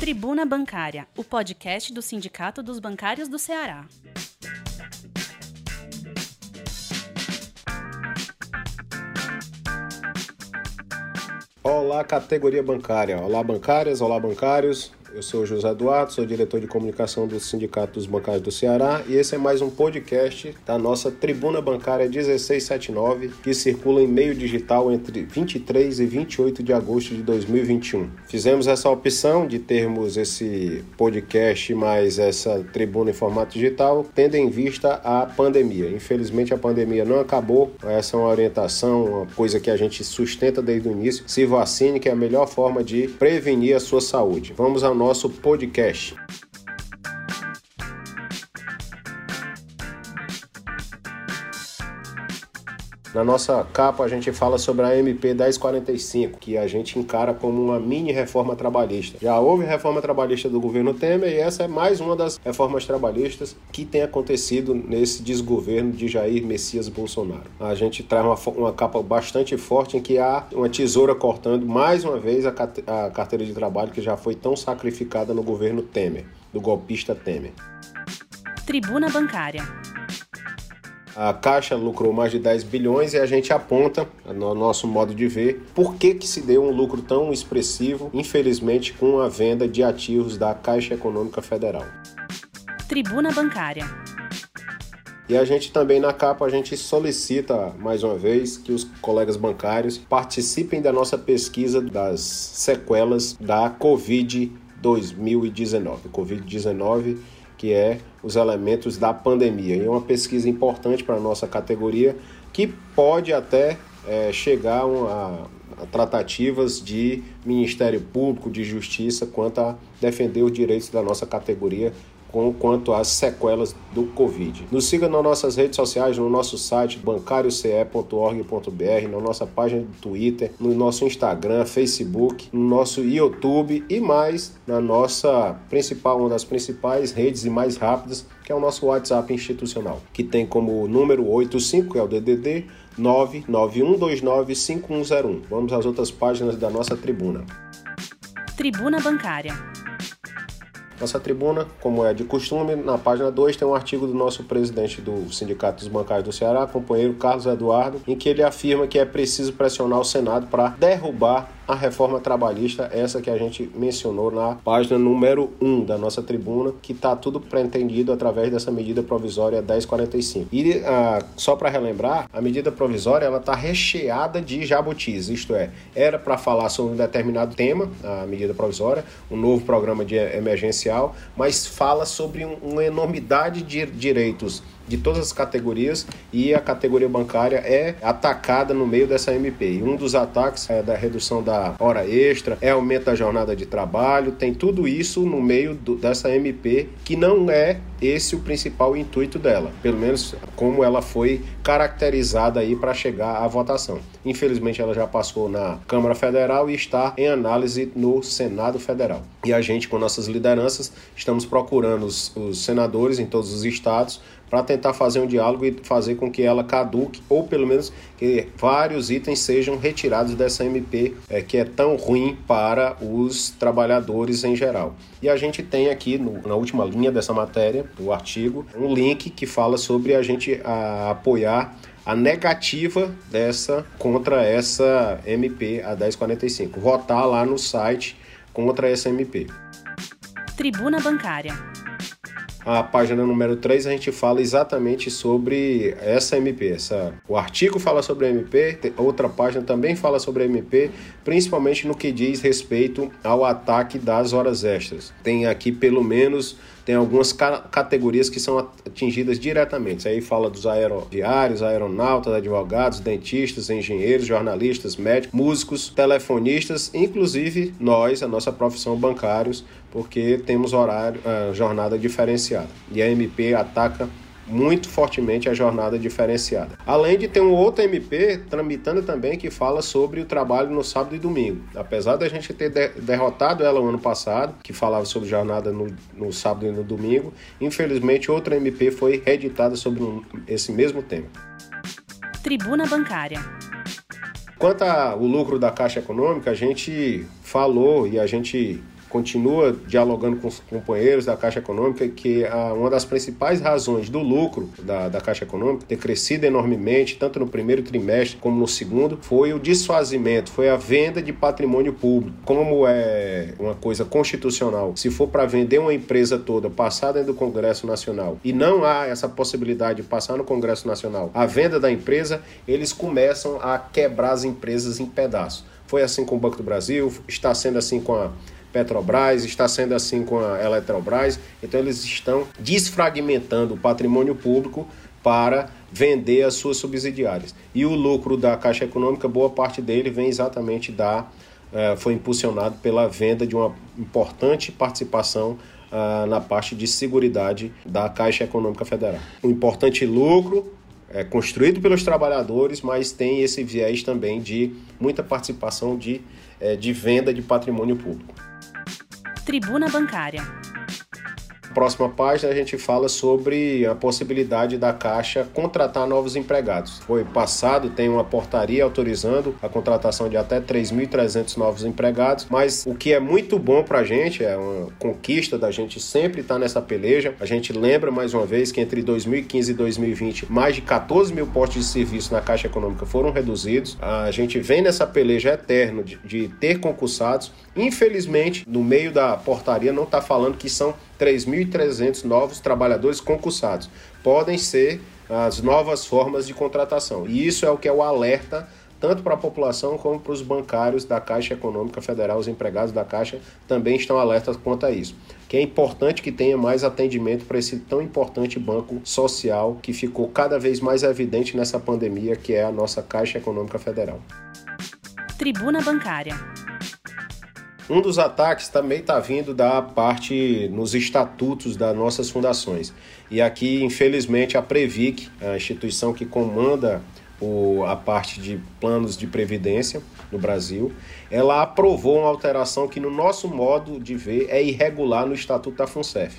Tribuna Bancária, o podcast do Sindicato dos Bancários do Ceará. Olá, categoria bancária. Olá, bancárias. Olá, bancários. Eu sou José Eduardo, sou diretor de comunicação do Sindicato dos Bancários do Ceará e esse é mais um podcast da nossa Tribuna Bancária 1679, que circula em meio digital entre 23 e 28 de agosto de 2021. Fizemos essa opção de termos esse podcast mais essa tribuna em formato digital, tendo em vista a pandemia. Infelizmente a pandemia não acabou, essa é uma orientação, uma coisa que a gente sustenta desde o início. Se vacine, que é a melhor forma de prevenir a sua saúde. Vamos ao nosso podcast. Na nossa capa a gente fala sobre a MP 1045, que a gente encara como uma mini reforma trabalhista. Já houve reforma trabalhista do governo Temer e essa é mais uma das reformas trabalhistas que tem acontecido nesse desgoverno de Jair Messias Bolsonaro. A gente traz uma, uma capa bastante forte em que há uma tesoura cortando mais uma vez a, a carteira de trabalho que já foi tão sacrificada no governo Temer, do golpista Temer. Tribuna Bancária a Caixa lucrou mais de 10 bilhões e a gente aponta, no nosso modo de ver, por que, que se deu um lucro tão expressivo, infelizmente, com a venda de ativos da Caixa Econômica Federal. Tribuna Bancária. E a gente também na capa a gente solicita mais uma vez que os colegas bancários participem da nossa pesquisa das sequelas da Covid 2019. Covid-19 que é os elementos da pandemia. E é uma pesquisa importante para a nossa categoria que pode até é, chegar a, a tratativas de Ministério Público, de Justiça, quanto a defender os direitos da nossa categoria com quanto às sequelas do Covid. Nos siga nas nossas redes sociais, no nosso site bancarioce.org.br, na nossa página do Twitter, no nosso Instagram, Facebook, no nosso YouTube e mais na nossa principal, uma das principais redes e mais rápidas, que é o nosso WhatsApp institucional, que tem como número 85, que é o DDD 991295101. Vamos às outras páginas da nossa tribuna. Tribuna Bancária nossa tribuna, como é de costume, na página 2 tem um artigo do nosso presidente do Sindicato dos Bancários do Ceará, companheiro Carlos Eduardo, em que ele afirma que é preciso pressionar o Senado para derrubar a reforma trabalhista, essa que a gente mencionou na página número 1 da nossa tribuna, que está tudo pretendido através dessa medida provisória 1045. E ah, só para relembrar, a medida provisória ela está recheada de jabutis, isto é, era para falar sobre um determinado tema, a medida provisória, um novo programa de emergencial, mas fala sobre uma enormidade de direitos de todas as categorias e a categoria bancária é atacada no meio dessa MP. E um dos ataques é da redução da hora extra, é aumento da jornada de trabalho, tem tudo isso no meio do, dessa MP que não é esse o principal intuito dela, pelo menos como ela foi caracterizada aí para chegar à votação. Infelizmente ela já passou na Câmara Federal e está em análise no Senado Federal. E a gente com nossas lideranças estamos procurando os, os senadores em todos os estados para tentar fazer um diálogo e fazer com que ela caduque, ou pelo menos que vários itens sejam retirados dessa MP é, que é tão ruim para os trabalhadores em geral. E a gente tem aqui no, na última linha dessa matéria, do artigo, um link que fala sobre a gente a, apoiar a negativa dessa contra essa MP a 1045. Votar lá no site contra essa MP. Tribuna Bancária a página número 3 a gente fala exatamente sobre essa MP. Essa, o artigo fala sobre a MP, outra página também fala sobre a MP, principalmente no que diz respeito ao ataque das horas extras. Tem aqui pelo menos tem algumas categorias que são atingidas diretamente. Aí fala dos aerodiários, aeronautas, advogados, dentistas, engenheiros, jornalistas, médicos, músicos, telefonistas, inclusive nós, a nossa profissão bancários, porque temos horário, uh, jornada diferenciada. E a MP ataca muito fortemente a jornada diferenciada. Além de ter um outro MP tramitando também que fala sobre o trabalho no sábado e domingo. Apesar da gente ter de derrotado ela o ano passado, que falava sobre jornada no, no sábado e no domingo, infelizmente outra MP foi reeditada sobre um, esse mesmo tema. Tribuna Bancária. Quanto ao lucro da Caixa Econômica, a gente falou e a gente continua dialogando com os companheiros da Caixa Econômica que a, uma das principais razões do lucro da, da Caixa Econômica ter crescido enormemente, tanto no primeiro trimestre como no segundo, foi o desfazimento, foi a venda de patrimônio público. Como é uma coisa constitucional, se for para vender uma empresa toda, passar dentro do Congresso Nacional e não há essa possibilidade de passar no Congresso Nacional a venda da empresa, eles começam a quebrar as empresas em pedaços. Foi assim com o Banco do Brasil, está sendo assim com a Petrobras, está sendo assim com a Eletrobras. Então eles estão desfragmentando o patrimônio público para vender as suas subsidiárias. E o lucro da Caixa Econômica, boa parte dele vem exatamente da uh, foi impulsionado pela venda de uma importante participação uh, na parte de seguridade da Caixa Econômica Federal. Um importante lucro é construído pelos trabalhadores, mas tem esse viés também de muita participação de, é, de venda de patrimônio público. Tribuna Bancária. Próxima página a gente fala sobre a possibilidade da Caixa contratar novos empregados. Foi passado, tem uma portaria autorizando a contratação de até 3.300 novos empregados, mas o que é muito bom para a gente, é uma conquista da gente sempre estar tá nessa peleja. A gente lembra mais uma vez que entre 2015 e 2020, mais de 14 mil postos de serviço na Caixa Econômica foram reduzidos. A gente vem nessa peleja eterna de, de ter concursados. Infelizmente, no meio da portaria não está falando que são 3.300 novos trabalhadores concursados. Podem ser as novas formas de contratação. E isso é o que é o alerta tanto para a população como para os bancários da Caixa Econômica Federal, os empregados da Caixa também estão alertas quanto a isso. Que é importante que tenha mais atendimento para esse tão importante banco social que ficou cada vez mais evidente nessa pandemia, que é a nossa Caixa Econômica Federal. Tribuna Bancária. Um dos ataques também está vindo da parte nos estatutos das nossas fundações. E aqui, infelizmente, a Previc, a instituição que comanda o, a parte de planos de previdência no Brasil, ela aprovou uma alteração que, no nosso modo de ver, é irregular no Estatuto da FUNCEF.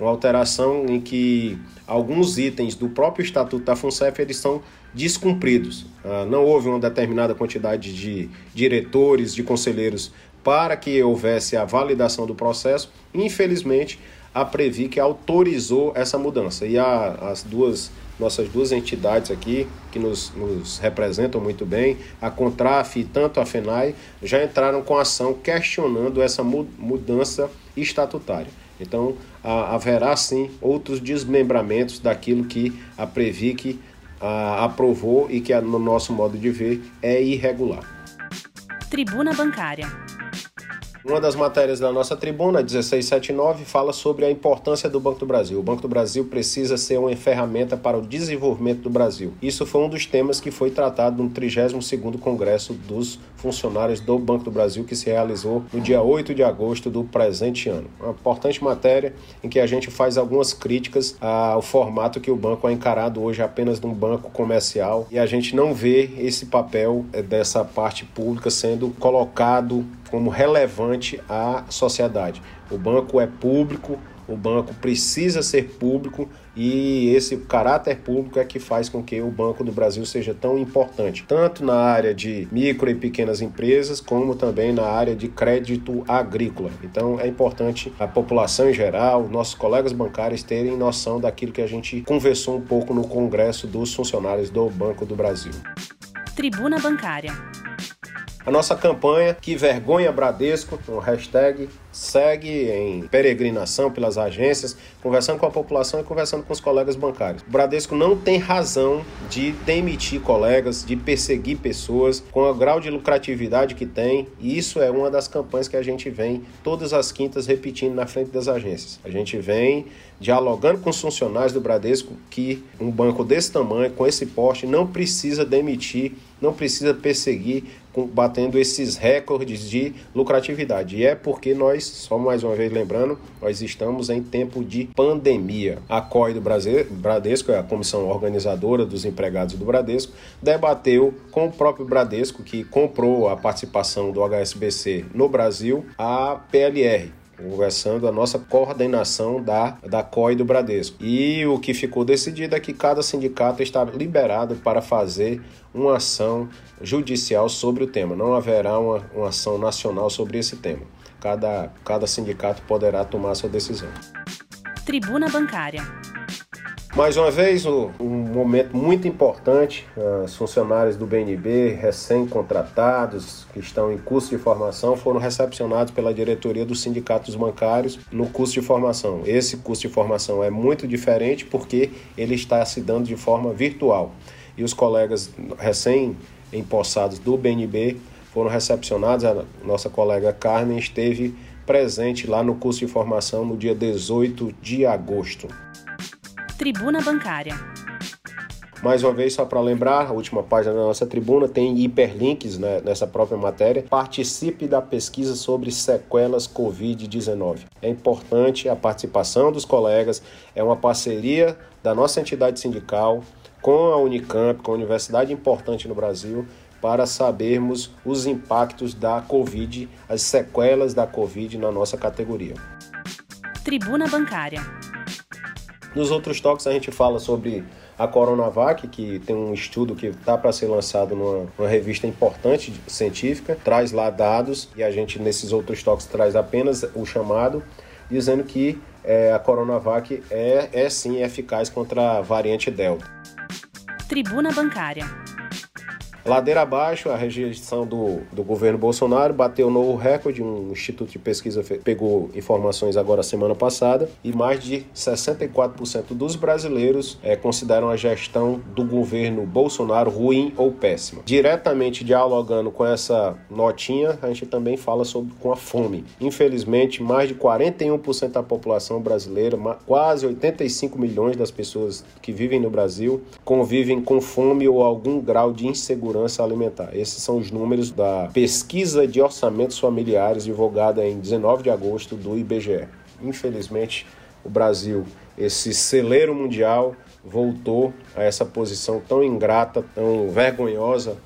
Uma alteração em que alguns itens do próprio Estatuto da FUNCEF eles são descumpridos. Ah, não houve uma determinada quantidade de diretores, de conselheiros para que houvesse a validação do processo. Infelizmente, a Previc autorizou essa mudança e a, as duas nossas duas entidades aqui que nos, nos, representam muito bem, a Contraf e tanto a FENAI, já entraram com ação questionando essa mudança estatutária. Então, a, haverá sim outros desmembramentos daquilo que a Previc a, aprovou e que, no nosso modo de ver, é irregular. Tribuna Bancária. Uma das matérias da nossa tribuna, 1679, fala sobre a importância do Banco do Brasil. O Banco do Brasil precisa ser uma ferramenta para o desenvolvimento do Brasil. Isso foi um dos temas que foi tratado no 32º Congresso dos Funcionários do Banco do Brasil, que se realizou no dia 8 de agosto do presente ano. Uma importante matéria em que a gente faz algumas críticas ao formato que o banco é encarado hoje apenas num banco comercial e a gente não vê esse papel eh, dessa parte pública sendo colocado como relevante à sociedade. O banco é público, o banco precisa ser público e esse caráter público é que faz com que o Banco do Brasil seja tão importante, tanto na área de micro e pequenas empresas, como também na área de crédito agrícola. Então é importante a população em geral, nossos colegas bancários terem noção daquilo que a gente conversou um pouco no Congresso dos Funcionários do Banco do Brasil. Tribuna Bancária a nossa campanha Que Vergonha Bradesco, o hashtag segue em peregrinação pelas agências, conversando com a população e conversando com os colegas bancários. O Bradesco não tem razão de demitir colegas, de perseguir pessoas com o grau de lucratividade que tem, e isso é uma das campanhas que a gente vem todas as quintas repetindo na frente das agências. A gente vem dialogando com os funcionários do Bradesco que um banco desse tamanho, com esse porte, não precisa demitir, não precisa perseguir, batendo esses recordes de lucratividade. E é porque nós, só mais uma vez lembrando, nós estamos em tempo de pandemia. A COI do Bradesco, é a comissão organizadora dos empregados do Bradesco, debateu com o próprio Bradesco, que comprou a participação do HSBC no Brasil, a PLR, conversando a nossa coordenação da, da COI do Bradesco. E o que ficou decidido é que cada sindicato está liberado para fazer uma ação judicial sobre o tema. Não haverá uma, uma ação nacional sobre esse tema. Cada, cada sindicato poderá tomar sua decisão. Tribuna Bancária. Mais uma vez, um, momento muito importante. Os funcionários do BNB, recém-contratados, que estão em curso de formação, foram recepcionados pela diretoria dos sindicatos bancários no curso de formação. Esse curso de formação é muito diferente porque ele está se dando de forma virtual. E os colegas recém-empossados do BNB foram recepcionados. A nossa colega Carmen esteve presente lá no curso de formação no dia 18 de agosto. Tribuna Bancária. Mais uma vez, só para lembrar, a última página da nossa tribuna tem hiperlinks né, nessa própria matéria. Participe da pesquisa sobre sequelas Covid-19. É importante a participação dos colegas, é uma parceria da nossa entidade sindical com a Unicamp, com a universidade importante no Brasil, para sabermos os impactos da Covid, as sequelas da Covid na nossa categoria. Tribuna Bancária. Nos outros toques a gente fala sobre a Coronavac, que tem um estudo que está para ser lançado numa, numa, revista importante científica, traz lá dados e a gente nesses outros toques traz apenas o chamado, dizendo que é, a Coronavac é, é sim eficaz contra a variante Delta. Tribuna Bancária. Ladeira abaixo, a rejeição do, do governo Bolsonaro bateu novo recorde. Um instituto de pesquisa pegou informações agora semana passada e mais de 64% dos brasileiros é, consideram a gestão do governo Bolsonaro ruim ou péssima. Diretamente dialogando com essa notinha, a gente também fala sobre com a fome. Infelizmente, mais de 41% da população brasileira, quase 85 milhões das pessoas que vivem no Brasil, convivem com fome ou algum grau de insegurança segurança alimentar. Esses são os números da pesquisa de orçamentos familiares divulgada em 19 de agosto do IBGE. Infelizmente, o Brasil, esse celeiro mundial, voltou a essa posição tão ingrata, tão vergonhosa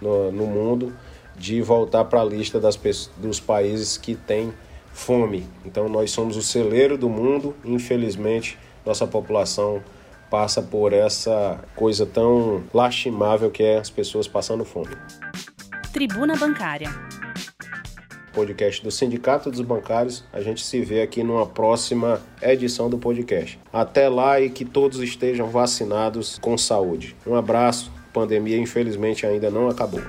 no, no mundo, de voltar para a lista das, dos países que têm fome. Então, nós somos o celeiro do mundo, infelizmente, nossa população passa por essa coisa tão lastimável que é as pessoas passando fome. Tribuna Bancária. Podcast do Sindicato dos Bancários. A gente se vê aqui numa próxima edição do podcast. Até lá e que todos estejam vacinados com saúde. Um abraço. A pandemia, infelizmente, ainda não acabou.